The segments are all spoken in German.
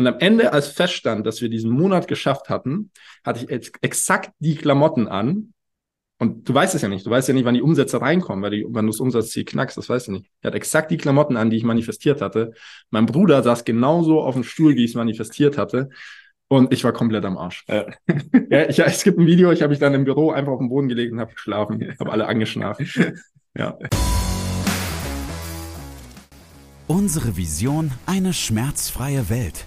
Und am Ende, als feststand, dass wir diesen Monat geschafft hatten, hatte ich ex exakt die Klamotten an. Und du weißt es ja nicht. Du weißt ja nicht, wann die Umsätze reinkommen, weil die, wann du das Umsatzziel knackst, das weißt du nicht. Er hat exakt die Klamotten an, die ich manifestiert hatte. Mein Bruder saß genauso auf dem Stuhl, wie ich es manifestiert hatte. Und ich war komplett am Arsch. Ja. ja, ich, es gibt ein Video, ich habe mich dann im Büro einfach auf dem Boden gelegt und habe geschlafen. habe alle angeschnarcht. Ja. Unsere Vision, eine schmerzfreie Welt.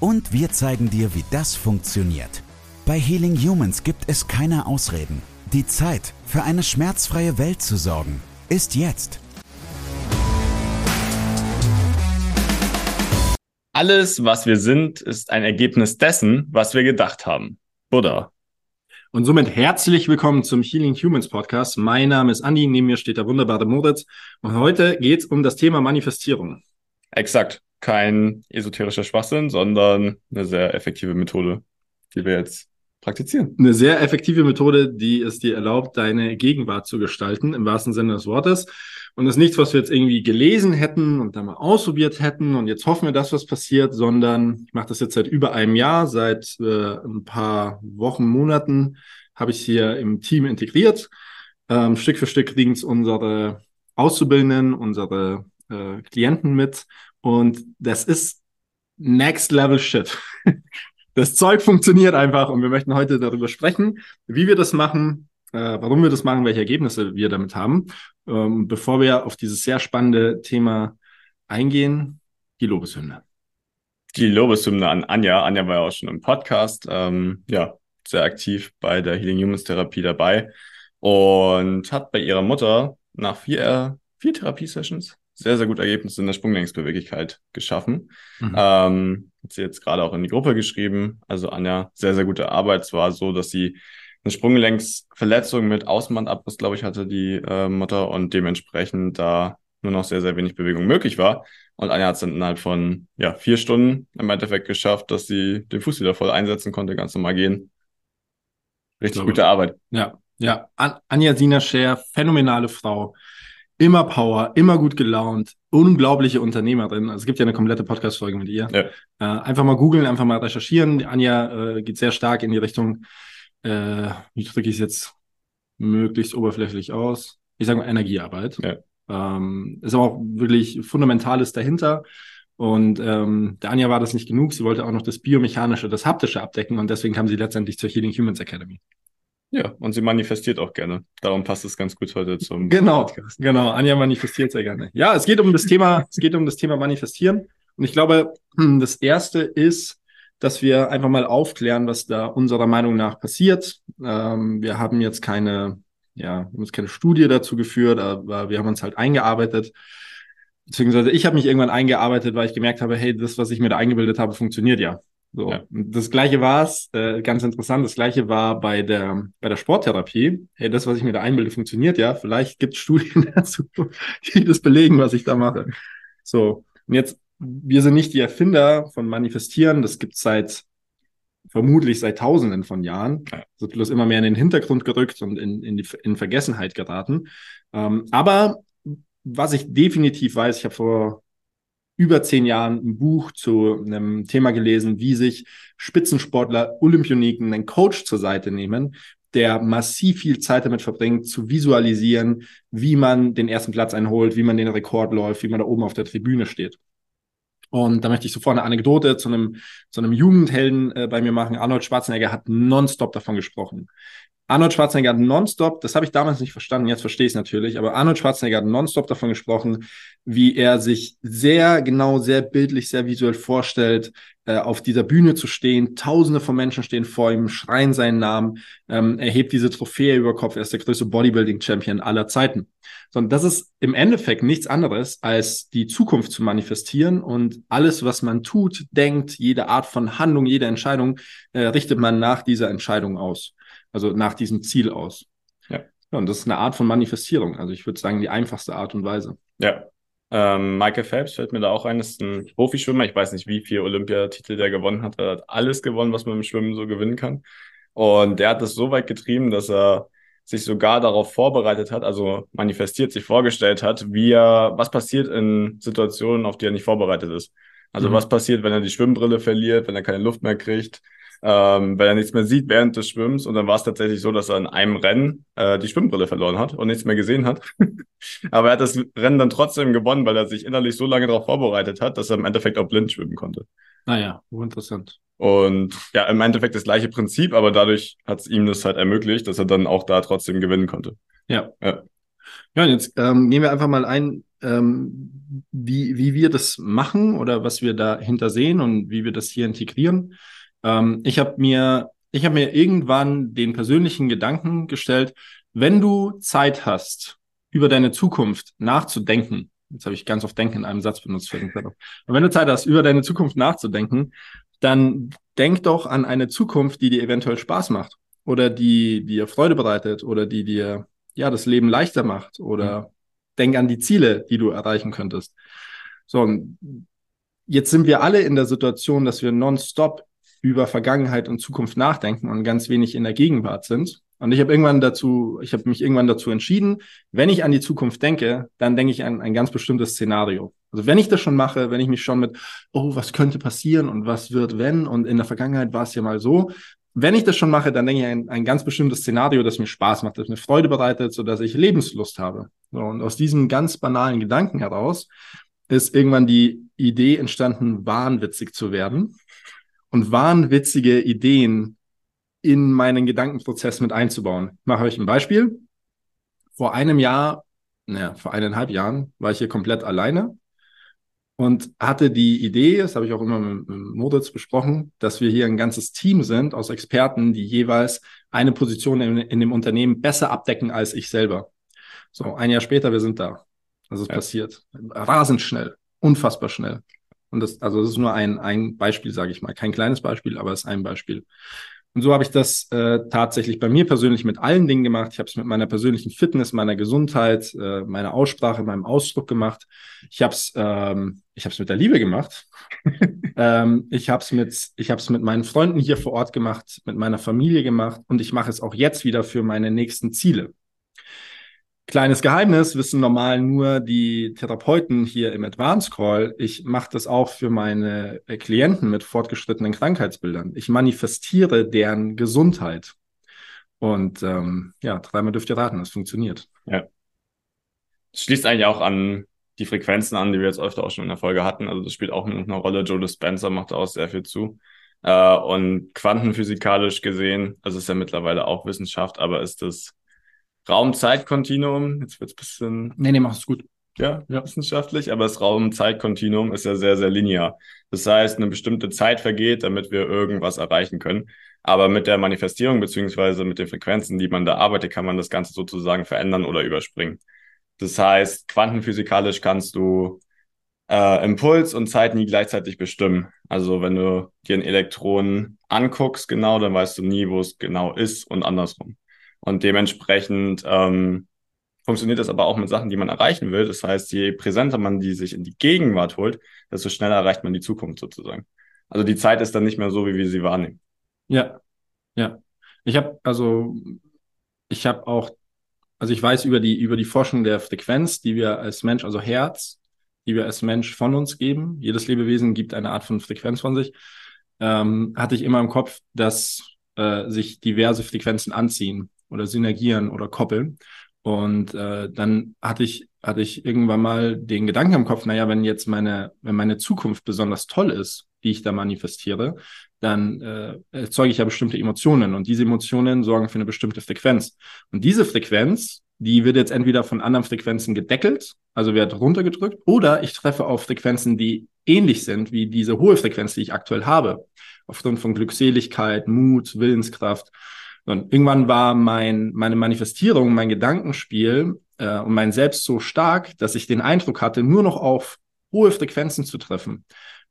Und wir zeigen dir, wie das funktioniert. Bei Healing Humans gibt es keine Ausreden. Die Zeit, für eine schmerzfreie Welt zu sorgen, ist jetzt. Alles, was wir sind, ist ein Ergebnis dessen, was wir gedacht haben. Buddha. Und somit herzlich willkommen zum Healing Humans Podcast. Mein Name ist Andi, neben mir steht der wunderbare Moritz. Und heute geht es um das Thema Manifestierung. Exakt. Kein esoterischer Schwachsinn, sondern eine sehr effektive Methode, die wir jetzt praktizieren. Eine sehr effektive Methode, die es dir erlaubt, deine Gegenwart zu gestalten, im wahrsten Sinne des Wortes. Und das ist nichts, was wir jetzt irgendwie gelesen hätten und dann mal ausprobiert hätten und jetzt hoffen wir, dass was passiert, sondern ich mache das jetzt seit über einem Jahr, seit äh, ein paar Wochen, Monaten habe ich hier im Team integriert. Ähm, Stück für Stück kriegen es unsere Auszubildenden, unsere äh, Klienten mit und das ist Next Level Shit. das Zeug funktioniert einfach und wir möchten heute darüber sprechen, wie wir das machen, äh, warum wir das machen, welche Ergebnisse wir damit haben. Ähm, bevor wir auf dieses sehr spannende Thema eingehen, die Lobeshymne. Die Lobeshymne an Anja. Anja war ja auch schon im Podcast, ähm, ja, sehr aktiv bei der Healing Humans Therapie dabei und hat bei ihrer Mutter nach vier, vier Therapiesessions sehr, sehr gute Ergebnisse in der Sprunglängsbeweglichkeit geschaffen. Mhm. Ähm, hat sie jetzt gerade auch in die Gruppe geschrieben. Also Anja, sehr, sehr gute Arbeit. Es war so, dass sie eine Sprunggelenksverletzung mit Außenbandabriss, glaube ich, hatte die äh, Mutter und dementsprechend da nur noch sehr, sehr wenig Bewegung möglich war. Und Anja hat es dann innerhalb von ja, vier Stunden im Endeffekt geschafft, dass sie den Fuß wieder voll einsetzen konnte, ganz normal gehen. Richtig gute Arbeit. Ja, ja. An Anja Sina Scher, phänomenale Frau. Immer Power, immer gut gelaunt, unglaubliche Unternehmerin. Also es gibt ja eine komplette Podcast-Folge mit ihr. Ja. Äh, einfach mal googeln, einfach mal recherchieren. Anja äh, geht sehr stark in die Richtung äh, wie drücke ich es jetzt möglichst oberflächlich aus? Ich sage mal Energiearbeit. Ja. Ähm, ist aber auch wirklich Fundamentales dahinter. Und ähm, der Anja war das nicht genug. Sie wollte auch noch das Biomechanische, das Haptische abdecken und deswegen kam sie letztendlich zur Healing Humans Academy. Ja, und sie manifestiert auch gerne. Darum passt es ganz gut heute zum genau, Podcast. Genau, Anja manifestiert sehr gerne. Ja, es geht um das Thema, es geht um das Thema Manifestieren. Und ich glaube, das erste ist, dass wir einfach mal aufklären, was da unserer Meinung nach passiert. Ähm, wir haben jetzt keine, ja, haben jetzt keine Studie dazu geführt, aber wir haben uns halt eingearbeitet. Beziehungsweise ich habe mich irgendwann eingearbeitet, weil ich gemerkt habe, hey, das, was ich mir da eingebildet habe, funktioniert ja. So. Ja. Das gleiche war es, äh, ganz interessant, das gleiche war bei der, bei der Sporttherapie. Hey, das, was ich mir da einbilde, funktioniert ja. Vielleicht gibt es Studien dazu, die das belegen, was ich da mache. So, und jetzt wir sind nicht die Erfinder von Manifestieren. Das gibt es seit vermutlich seit Tausenden von Jahren. Das wird bloß immer mehr in den Hintergrund gerückt und in, in, die, in Vergessenheit geraten. Ähm, aber was ich definitiv weiß, ich habe vor über zehn Jahren ein Buch zu einem Thema gelesen, wie sich Spitzensportler, Olympioniken einen Coach zur Seite nehmen, der massiv viel Zeit damit verbringt, zu visualisieren, wie man den ersten Platz einholt, wie man den Rekord läuft, wie man da oben auf der Tribüne steht. Und da möchte ich sofort eine Anekdote zu einem, zu einem Jugendhelden äh, bei mir machen. Arnold Schwarzenegger hat nonstop davon gesprochen. Arnold Schwarzenegger hat nonstop, das habe ich damals nicht verstanden, jetzt verstehe ich es natürlich, aber Arnold Schwarzenegger hat nonstop davon gesprochen, wie er sich sehr genau, sehr bildlich, sehr visuell vorstellt, äh, auf dieser Bühne zu stehen. Tausende von Menschen stehen vor ihm, schreien seinen Namen. Ähm, er hebt diese Trophäe über Kopf. Er ist der größte Bodybuilding-Champion aller Zeiten. Sondern das ist im Endeffekt nichts anderes, als die Zukunft zu manifestieren und alles, was man tut, denkt, jede Art von Handlung, jede Entscheidung, äh, richtet man nach dieser Entscheidung aus also nach diesem Ziel aus. Ja. ja. Und das ist eine Art von Manifestierung. Also ich würde sagen, die einfachste Art und Weise. Ja. Ähm, Michael Phelps fällt mir da auch ein, ist ein Profischwimmer. Ich weiß nicht, wie viele Olympiatitel der gewonnen hat. Er hat alles gewonnen, was man im Schwimmen so gewinnen kann. Und der hat das so weit getrieben, dass er sich sogar darauf vorbereitet hat, also manifestiert, sich vorgestellt hat, wie er, was passiert in Situationen, auf die er nicht vorbereitet ist. Also mhm. was passiert, wenn er die Schwimmbrille verliert, wenn er keine Luft mehr kriegt, ähm, weil er nichts mehr sieht während des Schwimmens. Und dann war es tatsächlich so, dass er in einem Rennen äh, die Schwimmbrille verloren hat und nichts mehr gesehen hat. Aber er hat das Rennen dann trotzdem gewonnen, weil er sich innerlich so lange darauf vorbereitet hat, dass er im Endeffekt auch blind schwimmen konnte. Naja, ah interessant. Und ja, im Endeffekt das gleiche Prinzip, aber dadurch hat es ihm das halt ermöglicht, dass er dann auch da trotzdem gewinnen konnte. Ja. Ja, ja und jetzt ähm, gehen wir einfach mal ein, ähm, wie, wie wir das machen oder was wir dahinter sehen und wie wir das hier integrieren. Ähm, ich habe mir, ich habe mir irgendwann den persönlichen Gedanken gestellt, wenn du Zeit hast, über deine Zukunft nachzudenken, jetzt habe ich ganz oft Denken in einem Satz benutzt, aber wenn du Zeit hast, über deine Zukunft nachzudenken, dann denk doch an eine Zukunft, die dir eventuell Spaß macht oder die dir Freude bereitet oder die dir ja das Leben leichter macht oder mhm. denk an die Ziele, die du erreichen könntest. So, und jetzt sind wir alle in der Situation, dass wir nonstop über Vergangenheit und Zukunft nachdenken und ganz wenig in der Gegenwart sind. Und ich habe irgendwann dazu, ich habe mich irgendwann dazu entschieden, wenn ich an die Zukunft denke, dann denke ich an ein ganz bestimmtes Szenario. Also wenn ich das schon mache, wenn ich mich schon mit, oh, was könnte passieren und was wird, wenn, und in der Vergangenheit war es ja mal so, wenn ich das schon mache, dann denke ich an ein ganz bestimmtes Szenario, das mir Spaß macht, das mir Freude bereitet, so dass ich Lebenslust habe. So, und aus diesem ganz banalen Gedanken heraus ist irgendwann die Idee entstanden, wahnwitzig zu werden und wahnwitzige Ideen in meinen Gedankenprozess mit einzubauen. Ich mache euch ein Beispiel. Vor einem Jahr, naja, vor eineinhalb Jahren war ich hier komplett alleine und hatte die Idee, das habe ich auch immer mit, mit Moritz besprochen, dass wir hier ein ganzes Team sind aus Experten, die jeweils eine Position in, in dem Unternehmen besser abdecken als ich selber. So, ein Jahr später, wir sind da. Das ist ja. passiert. Rasend schnell, unfassbar schnell. Und das, also das ist nur ein, ein Beispiel, sage ich mal. Kein kleines Beispiel, aber es ist ein Beispiel. Und so habe ich das äh, tatsächlich bei mir persönlich mit allen Dingen gemacht. Ich habe es mit meiner persönlichen Fitness, meiner Gesundheit, äh, meiner Aussprache, meinem Ausdruck gemacht. Ich habe es, ähm, ich habe es mit der Liebe gemacht. ähm, ich habe es mit, ich habe es mit meinen Freunden hier vor Ort gemacht, mit meiner Familie gemacht und ich mache es auch jetzt wieder für meine nächsten Ziele. Kleines Geheimnis wissen normal nur die Therapeuten hier im Advanced Call. Ich mache das auch für meine äh, Klienten mit fortgeschrittenen Krankheitsbildern. Ich manifestiere deren Gesundheit. Und ähm, ja, dreimal dürft ihr raten, das funktioniert. Ja. Das schließt eigentlich auch an die Frequenzen an, die wir jetzt öfter auch schon in der Folge hatten. Also das spielt auch eine Rolle. Joe Dispenza macht auch sehr viel zu. Äh, und quantenphysikalisch gesehen, also ist ja mittlerweile auch Wissenschaft, aber ist das Raum-Zeit-Kontinuum, jetzt wird es ein bisschen. Nee, nee, mach es gut. Ja, ja, wissenschaftlich, aber das Raum-Zeit-Kontinuum ist ja sehr, sehr linear. Das heißt, eine bestimmte Zeit vergeht, damit wir irgendwas erreichen können. Aber mit der Manifestierung beziehungsweise mit den Frequenzen, die man da arbeitet, kann man das Ganze sozusagen verändern oder überspringen. Das heißt, quantenphysikalisch kannst du äh, Impuls und Zeit nie gleichzeitig bestimmen. Also wenn du dir ein Elektron anguckst, genau, dann weißt du nie, wo es genau ist und andersrum. Und dementsprechend ähm, funktioniert das aber auch mit Sachen, die man erreichen will. Das heißt, je präsenter man die sich in die Gegenwart holt, desto schneller erreicht man die Zukunft sozusagen. Also die Zeit ist dann nicht mehr so, wie wir sie wahrnehmen. Ja, ja. Ich habe also, ich habe auch, also ich weiß über die über die Forschung der Frequenz, die wir als Mensch, also Herz, die wir als Mensch von uns geben. Jedes Lebewesen gibt eine Art von Frequenz von sich. Ähm, hatte ich immer im Kopf, dass äh, sich diverse Frequenzen anziehen oder synergieren oder koppeln. Und äh, dann hatte ich, hatte ich irgendwann mal den Gedanken im Kopf, naja, wenn jetzt meine, wenn meine Zukunft besonders toll ist, die ich da manifestiere, dann äh, erzeuge ich ja bestimmte Emotionen und diese Emotionen sorgen für eine bestimmte Frequenz. Und diese Frequenz, die wird jetzt entweder von anderen Frequenzen gedeckelt, also wird runtergedrückt, oder ich treffe auf Frequenzen, die ähnlich sind wie diese hohe Frequenz, die ich aktuell habe, aufgrund von Glückseligkeit, Mut, Willenskraft. Und irgendwann war mein, meine Manifestierung, mein Gedankenspiel äh, und mein Selbst so stark, dass ich den Eindruck hatte, nur noch auf hohe Frequenzen zu treffen.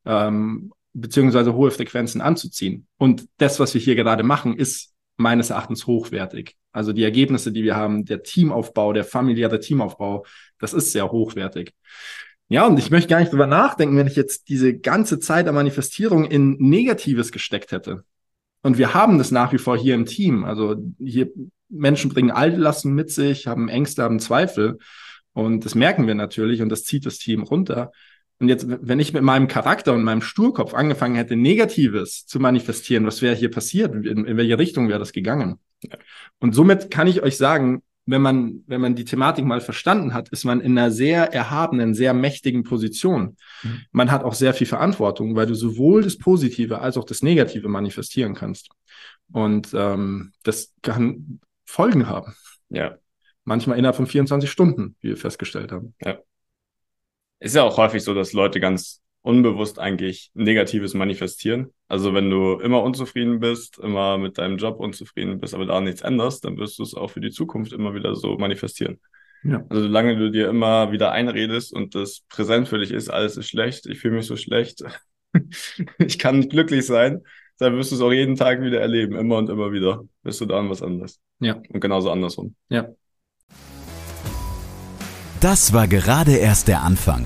Ähm, beziehungsweise hohe Frequenzen anzuziehen. Und das, was wir hier gerade machen, ist meines Erachtens hochwertig. Also die Ergebnisse, die wir haben, der Teamaufbau, der familiäre Teamaufbau, das ist sehr hochwertig. Ja, und ich möchte gar nicht drüber nachdenken, wenn ich jetzt diese ganze Zeit der Manifestierung in Negatives gesteckt hätte. Und wir haben das nach wie vor hier im Team. Also hier Menschen bringen Altlasten mit sich, haben Ängste, haben Zweifel. Und das merken wir natürlich und das zieht das Team runter. Und jetzt, wenn ich mit meinem Charakter und meinem Sturkopf angefangen hätte, Negatives zu manifestieren, was wäre hier passiert? In, in welche Richtung wäre das gegangen? Und somit kann ich euch sagen, wenn man, wenn man die Thematik mal verstanden hat, ist man in einer sehr erhabenen, sehr mächtigen Position. Mhm. Man hat auch sehr viel Verantwortung, weil du sowohl das Positive als auch das Negative manifestieren kannst. Und ähm, das kann Folgen haben. Ja. Manchmal innerhalb von 24 Stunden, wie wir festgestellt haben. Ja ist ja auch häufig so, dass Leute ganz unbewusst eigentlich Negatives manifestieren. Also wenn du immer unzufrieden bist, immer mit deinem Job unzufrieden bist, aber da nichts änderst, dann wirst du es auch für die Zukunft immer wieder so manifestieren. Ja. Also solange du dir immer wieder einredest und das präsent für dich ist, alles ist schlecht, ich fühle mich so schlecht, ich kann nicht glücklich sein, dann wirst du es auch jeden Tag wieder erleben, immer und immer wieder. Bist du da an was anderes. Ja. Und genauso andersrum. Ja. Das war gerade erst der Anfang.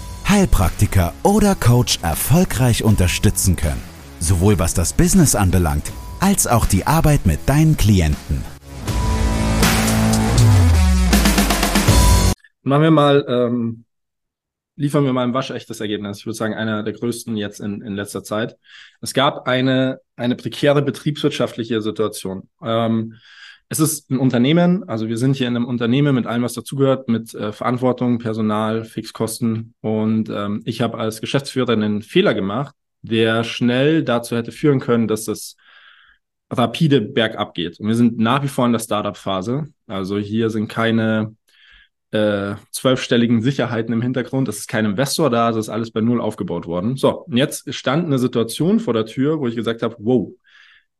Heilpraktiker oder Coach erfolgreich unterstützen können. Sowohl was das Business anbelangt, als auch die Arbeit mit deinen Klienten. Machen wir mal, ähm, liefern wir mal ein waschechtes Ergebnis. Ich würde sagen, einer der größten jetzt in, in letzter Zeit. Es gab eine, eine prekäre betriebswirtschaftliche Situation. Ähm, es ist ein Unternehmen, also wir sind hier in einem Unternehmen mit allem, was dazugehört, mit äh, Verantwortung, Personal, Fixkosten. Und ähm, ich habe als Geschäftsführer einen Fehler gemacht, der schnell dazu hätte führen können, dass das rapide bergab geht. Und wir sind nach wie vor in der Startup-Phase. Also hier sind keine äh, zwölfstelligen Sicherheiten im Hintergrund. Es ist kein Investor da, es ist alles bei Null aufgebaut worden. So, und jetzt stand eine Situation vor der Tür, wo ich gesagt habe, wow,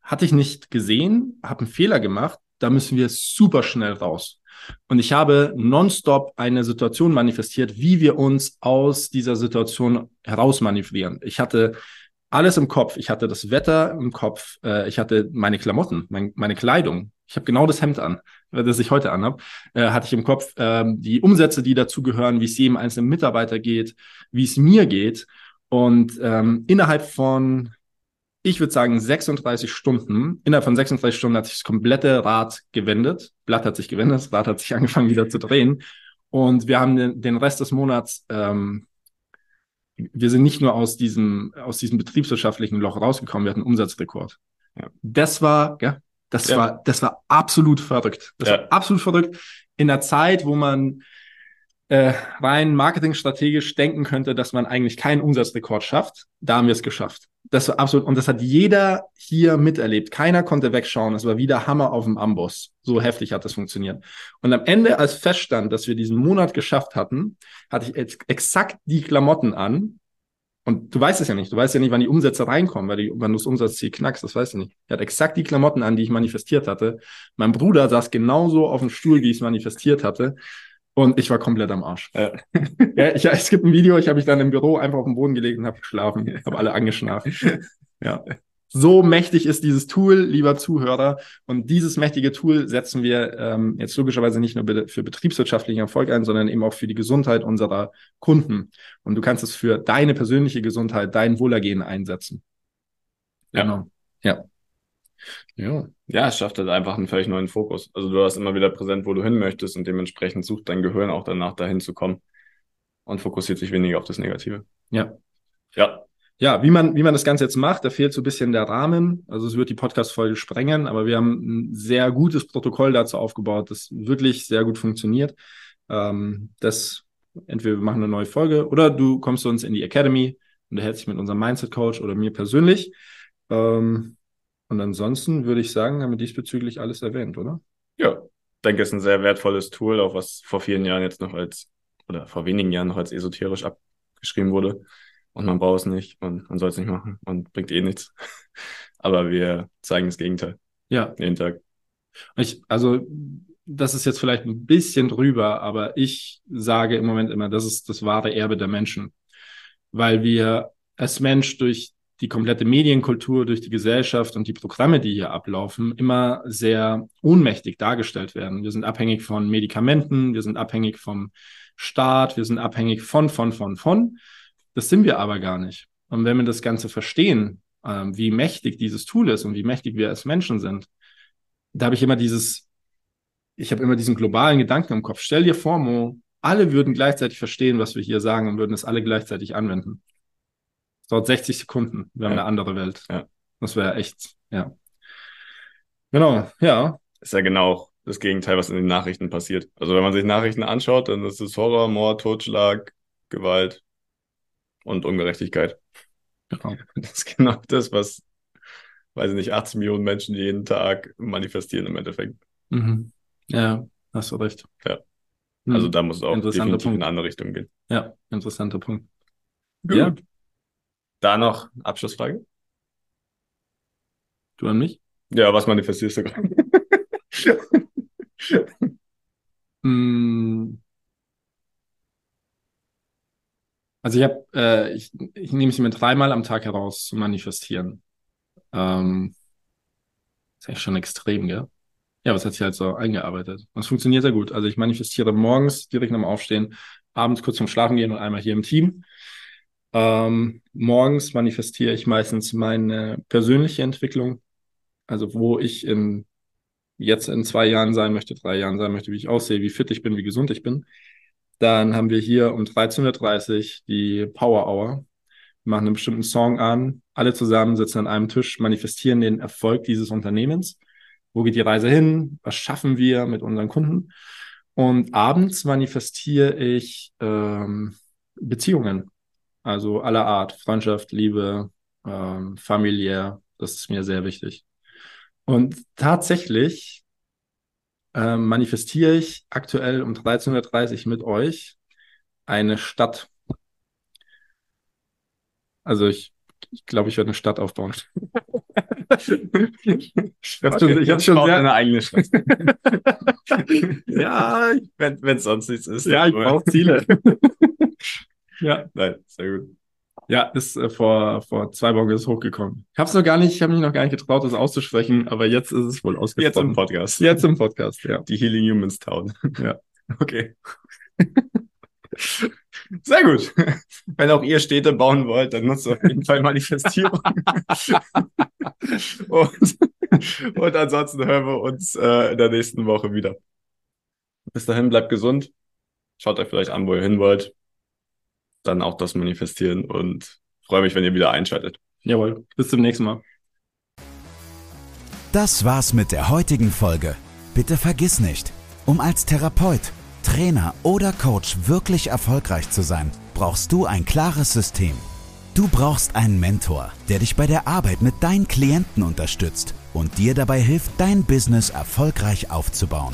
hatte ich nicht gesehen, habe einen Fehler gemacht, da müssen wir super schnell raus. Und ich habe nonstop eine Situation manifestiert, wie wir uns aus dieser Situation herausmanövrieren. Ich hatte alles im Kopf. Ich hatte das Wetter im Kopf. Äh, ich hatte meine Klamotten, mein, meine Kleidung. Ich habe genau das Hemd an, das ich heute anhabe. Äh, hatte ich im Kopf äh, die Umsätze, die dazugehören, wie es jedem einzelnen Mitarbeiter geht, wie es mir geht. Und ähm, innerhalb von ich würde sagen 36 Stunden. Innerhalb von 36 Stunden hat sich das komplette Rad gewendet. Blatt hat sich gewendet, das Rad hat sich angefangen wieder zu drehen. Und wir haben den, den Rest des Monats, ähm, wir sind nicht nur aus diesem, aus diesem betriebswirtschaftlichen Loch rausgekommen, wir hatten einen Umsatzrekord. Ja. Das war, ja, das ja. war, das war absolut verrückt. Das ja. war absolut verrückt. In der Zeit, wo man äh, rein marketingstrategisch denken könnte, dass man eigentlich keinen Umsatzrekord schafft, da haben wir es geschafft. Das war absolut, und das hat jeder hier miterlebt. Keiner konnte wegschauen. Es war wieder Hammer auf dem Amboss. So heftig hat das funktioniert. Und am Ende, als feststand, dass wir diesen Monat geschafft hatten, hatte ich jetzt exakt die Klamotten an. Und du weißt es ja nicht. Du weißt ja nicht, wann die Umsätze reinkommen, weil die, wann du das Umsatzziel knackst, das weißt du nicht. Er hat exakt die Klamotten an, die ich manifestiert hatte. Mein Bruder saß genauso auf dem Stuhl, wie ich es manifestiert hatte. Und ich war komplett am Arsch. Ja. ja, ich, es gibt ein Video, ich habe mich dann im Büro einfach auf den Boden gelegt und habe geschlafen, habe alle angeschnarcht. Ja. So mächtig ist dieses Tool, lieber Zuhörer. Und dieses mächtige Tool setzen wir ähm, jetzt logischerweise nicht nur für betriebswirtschaftlichen Erfolg ein, sondern eben auch für die Gesundheit unserer Kunden. Und du kannst es für deine persönliche Gesundheit, dein Wohlergehen einsetzen. Ja. Genau. Ja. Ja. Ja, es schafft halt einfach einen völlig neuen Fokus. Also du hast immer wieder präsent, wo du hin möchtest und dementsprechend sucht dein Gehirn auch danach, dahin zu kommen und fokussiert sich weniger auf das Negative. Ja. Ja. Ja, wie man, wie man das Ganze jetzt macht, da fehlt so ein bisschen der Rahmen. Also es wird die Podcast-Folge sprengen, aber wir haben ein sehr gutes Protokoll dazu aufgebaut, das wirklich sehr gut funktioniert. Ähm, das entweder wir machen eine neue Folge oder du kommst zu uns in die Academy und erhältst dich mit unserem Mindset-Coach oder mir persönlich. Ähm, und ansonsten würde ich sagen, haben wir diesbezüglich alles erwähnt, oder? Ja, ich denke, es ist ein sehr wertvolles Tool, auch was vor vielen Jahren jetzt noch als, oder vor wenigen Jahren noch als esoterisch abgeschrieben wurde. Und man braucht es nicht und man soll es nicht machen und bringt eh nichts. Aber wir zeigen das Gegenteil. Ja. Jeden Tag. Ich, also, das ist jetzt vielleicht ein bisschen drüber, aber ich sage im Moment immer, das ist das wahre Erbe der Menschen. Weil wir als Mensch durch die komplette Medienkultur, durch die Gesellschaft und die Programme, die hier ablaufen, immer sehr ohnmächtig dargestellt werden. Wir sind abhängig von Medikamenten, wir sind abhängig vom Staat, wir sind abhängig von, von, von, von. Das sind wir aber gar nicht. Und wenn wir das Ganze verstehen, ähm, wie mächtig dieses Tool ist und wie mächtig wir als Menschen sind, da habe ich immer dieses, ich habe immer diesen globalen Gedanken im Kopf. Stell dir vor, Mo, alle würden gleichzeitig verstehen, was wir hier sagen und würden es alle gleichzeitig anwenden dauert 60 Sekunden. Wir haben Ja. eine andere Welt. Ja. Das wäre echt, ja. Genau, ja. Ist ja genau das Gegenteil, was in den Nachrichten passiert. Also wenn man sich Nachrichten anschaut, dann ist es Horror, Mord, Totschlag, Gewalt und Ungerechtigkeit. Genau. Das ist genau das, was, weiß ich nicht, 18 Millionen Menschen jeden Tag manifestieren im Endeffekt. Mhm. Ja, hast du recht. Ja. Hm. Also da muss es auch definitiv in Punkt. eine andere Richtung gehen. Ja, interessanter Punkt. Gut. Ja. Da noch Abschlussfrage? Du an mich? Ja, was manifestierst du gerade? Hm. Also ich habe, äh, ich, ich nehme es mir dreimal am Tag heraus zu manifestieren. Ähm, ist eigentlich schon extrem, gell? Ja, aber es hat sich halt so eingearbeitet. Und es funktioniert sehr gut. Also ich manifestiere morgens direkt nach dem Aufstehen, abends kurz zum Schlafen gehen und einmal hier im Team. Ähm, morgens manifestiere ich meistens meine persönliche Entwicklung, also wo ich in jetzt in zwei Jahren sein möchte, drei Jahren sein möchte, wie ich aussehe, wie fit ich bin, wie gesund ich bin. Dann haben wir hier um 13.30 Uhr die Power Hour. Wir machen einen bestimmten Song an, alle zusammen sitzen an einem Tisch, manifestieren den Erfolg dieses Unternehmens. Wo geht die Reise hin? Was schaffen wir mit unseren Kunden? Und abends manifestiere ich ähm, Beziehungen. Also aller Art, Freundschaft, Liebe, ähm, familiär, das ist mir sehr wichtig. Und tatsächlich ähm, manifestiere ich aktuell um 13.30 Uhr mit euch eine Stadt. Also ich, ich glaube, ich werde eine Stadt aufbauen. ich habe schon, ich hab schon sehr, eine eigene Stadt. ja, Wenn es sonst nichts ist. ja, ich brauche Ziele. ja, Nein, sehr gut. Ja, ist äh, vor, vor zwei Wochen ist hochgekommen. Ich habe es noch gar nicht, ich habe mich noch gar nicht getraut, das auszusprechen, aber jetzt ist es wohl Jetzt im ausgesprochen. Podcast. Jetzt im Podcast, ja. Die Healing Humans Town. Ja. Okay. Sehr gut. Wenn auch ihr Städte bauen wollt, dann nutzt auf jeden Fall Manifestierung. und, und ansonsten hören wir uns äh, in der nächsten Woche wieder. Bis dahin, bleibt gesund. Schaut euch vielleicht an, wo ihr hin wollt. Dann auch das manifestieren und freue mich, wenn ihr wieder einschaltet. Jawohl. Bis zum nächsten Mal. Das war's mit der heutigen Folge. Bitte vergiss nicht, um als Therapeut, Trainer oder Coach wirklich erfolgreich zu sein, brauchst du ein klares System. Du brauchst einen Mentor, der dich bei der Arbeit mit deinen Klienten unterstützt und dir dabei hilft, dein Business erfolgreich aufzubauen.